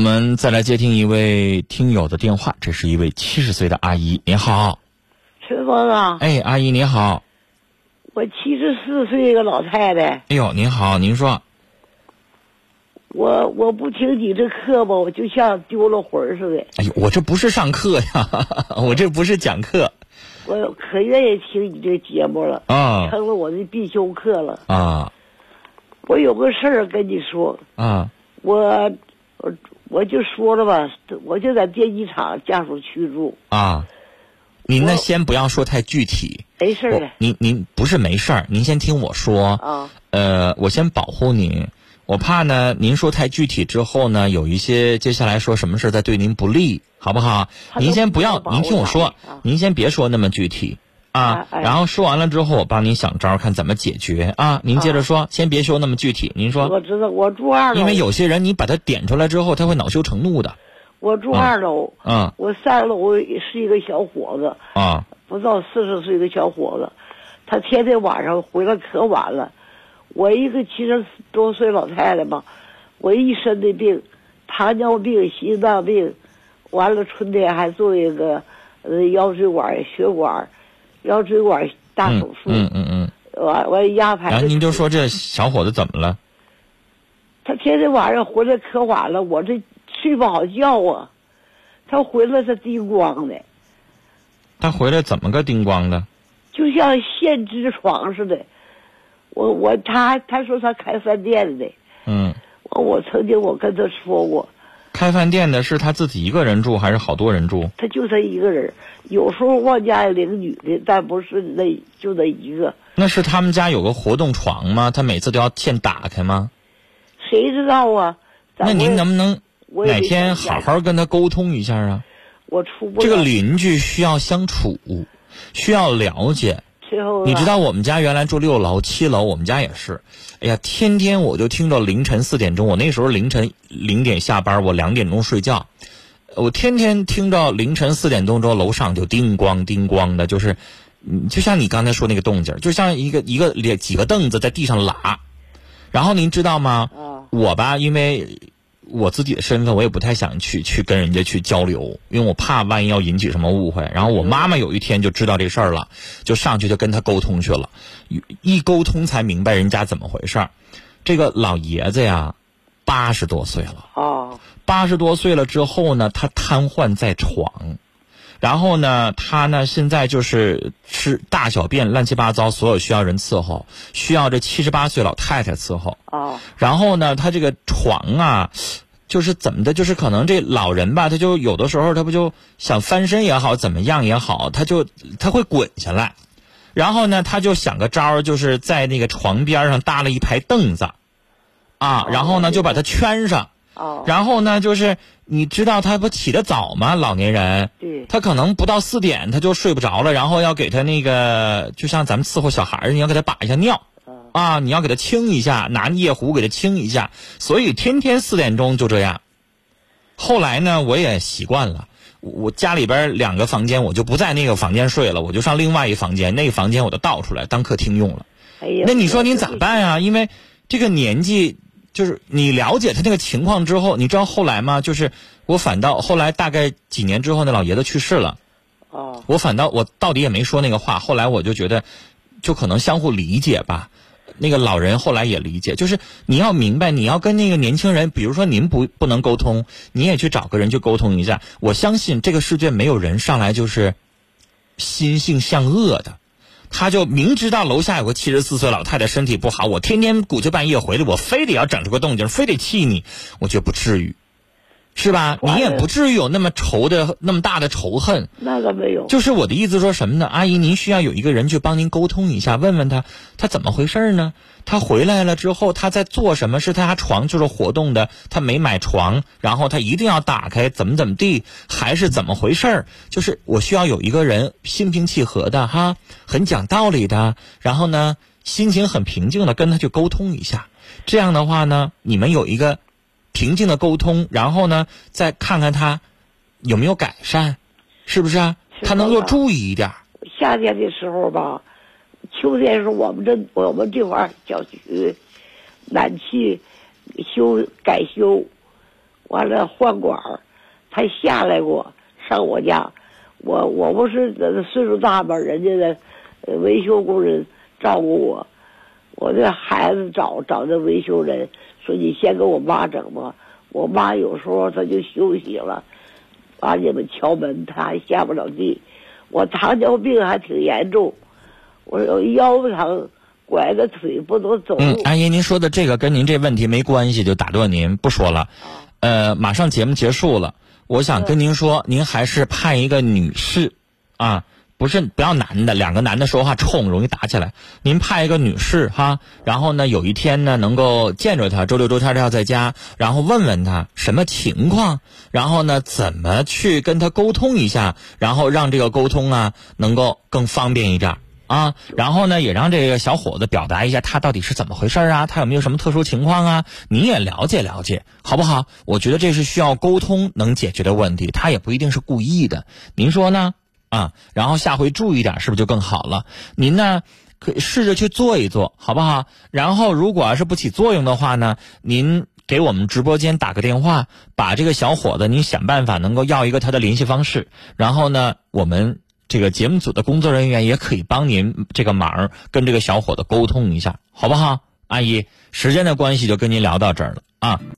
我们再来接听一位听友的电话，这是一位七十岁的阿姨，您好。春风啊，哎，阿姨您好。我七十四岁一个老太太。哎呦，您好，您说。我我不听你这课吧，我就像丢了魂儿似的。哎呦，我这不是上课呀，我这不是讲课。我可愿意听你这节目了啊，成了我的必修课了啊。我有个事儿跟你说啊，我我我就说了吧，我就在电机厂家属区住啊。您呢，先不要说太具体，没事的。您您不是没事儿，您先听我说啊。呃，我先保护您。我怕呢，您说太具体之后呢，有一些接下来说什么事再对您不利，好不好？您先不要，您听我说，您先别说那么具体啊。然后说完了之后，我帮您想招，看怎么解决啊。您接着说，先别说那么具体。您说，我知道，我住二楼。因为有些人，你把他点出来之后，他会恼羞成怒的。我住二楼，嗯，我三楼是一个小伙子，啊，不到四十岁的小伙子，他天天晚上回来可晚了。我一个七十多岁老太太嘛，我一身的病，糖尿病、心脏病，完了春天还做一个呃腰椎管血管，腰椎管大手术。嗯嗯嗯。完完压排。然后您就说这小伙子怎么了？他天天晚上回来可晚了，我这睡不好觉啊。他回来是叮咣的。他回来怎么个叮咣的？就像现织床似的。我我他他说他开饭店的，嗯，我我曾经我跟他说过，开饭店的是他自己一个人住还是好多人住？他就他一个人，有时候往家领女的，但不是那就那一个。那是他们家有个活动床吗？他每次都要先打开吗？谁知道啊？那您能不能哪天好好跟他沟通一下啊？我出不这个邻居需要相处，需要了解。你知道我们家原来住六楼、七楼，我们家也是。哎呀，天天我就听到凌晨四点钟，我那时候凌晨零点下班，我两点钟睡觉，我天天听到凌晨四点钟之后，楼上就叮咣叮咣的，就是，就像你刚才说那个动静，就像一个一个连几个凳子在地上拉。然后您知道吗？我吧，因为。我自己的身份，我也不太想去去跟人家去交流，因为我怕万一要引起什么误会。然后我妈妈有一天就知道这事儿了，就上去就跟他沟通去了，一沟通才明白人家怎么回事儿。这个老爷子呀，八十多岁了，哦，八十多岁了之后呢，他瘫痪在床。然后呢，他呢现在就是吃大小便乱七八糟，所有需要人伺候，需要这七十八岁老太太伺候。哦。然后呢，他这个床啊，就是怎么的，就是可能这老人吧，他就有的时候他不就想翻身也好，怎么样也好，他就他会滚下来。然后呢，他就想个招儿，就是在那个床边上搭了一排凳子，啊，然后呢就把它圈上。哦。然后呢，就是你知道他不起得早吗？老年人，对，他可能不到四点他就睡不着了，然后要给他那个，就像咱们伺候小孩儿，你要给他把一下尿，啊，你要给他清一下，拿夜壶给他清一下，所以天天四点钟就这样。后来呢，我也习惯了，我家里边两个房间，我就不在那个房间睡了，我就上另外一房间，那个房间我就倒出来当客厅用了。哎呀，那你说您咋办啊？因为这个年纪。就是你了解他那个情况之后，你知道后来吗？就是我反倒后来大概几年之后，那老爷子去世了。哦。我反倒我到底也没说那个话。后来我就觉得，就可能相互理解吧。那个老人后来也理解，就是你要明白，你要跟那个年轻人，比如说您不不能沟通，你也去找个人去沟通一下。我相信这个世界没有人上来就是心性向恶的。他就明知道楼下有个七十四岁老太太身体不好，我天天鼓秋半夜回来，我非得要整出个动静，非得气你，我觉得不至于。是吧？你也不至于有那么仇的那么大的仇恨。那个没有。就是我的意思说什么呢？阿姨，您需要有一个人去帮您沟通一下，问问他他怎么回事呢？他回来了之后他在做什么？是他家床就是活动的，他没买床，然后他一定要打开，怎么怎么地，还是怎么回事？就是我需要有一个人心平气和的哈，很讲道理的，然后呢心情很平静的跟他去沟通一下。这样的话呢，你们有一个。平静的沟通，然后呢，再看看他有没有改善，是不是啊？他能够注意一点。夏天的时候吧，秋天时候我们这我们这块小区暖气修改修，完了换管儿，他下来过上我家，我我不是岁数大嘛，人家的维修工人照顾我，我这孩子找找这维修人，说你先给我妈整吧，我妈有时候她就休息了，把你们敲门，她还下不了地，我糖尿病还挺严重，我有腰疼。拐着腿不能走。嗯，阿姨，您说的这个跟您这问题没关系，就打断您不说了。呃，马上节目结束了，我想跟您说，您还是派一个女士，啊，不是不要男的，两个男的说话冲，容易打起来。您派一个女士哈，然后呢，有一天呢，能够见着她，周六周天她要在家，然后问问她什么情况，然后呢，怎么去跟她沟通一下，然后让这个沟通啊，能够更方便一点。啊，然后呢，也让这个小伙子表达一下他到底是怎么回事啊？他有没有什么特殊情况啊？你也了解了解，好不好？我觉得这是需要沟通能解决的问题，他也不一定是故意的，您说呢？啊，然后下回注意点，是不是就更好了？您呢，可以试着去做一做，好不好？然后如果要是不起作用的话呢，您给我们直播间打个电话，把这个小伙子您想办法能够要一个他的联系方式，然后呢，我们。这个节目组的工作人员也可以帮您这个忙，跟这个小伙子沟通一下，好不好？阿姨，时间的关系就跟您聊到这儿了啊。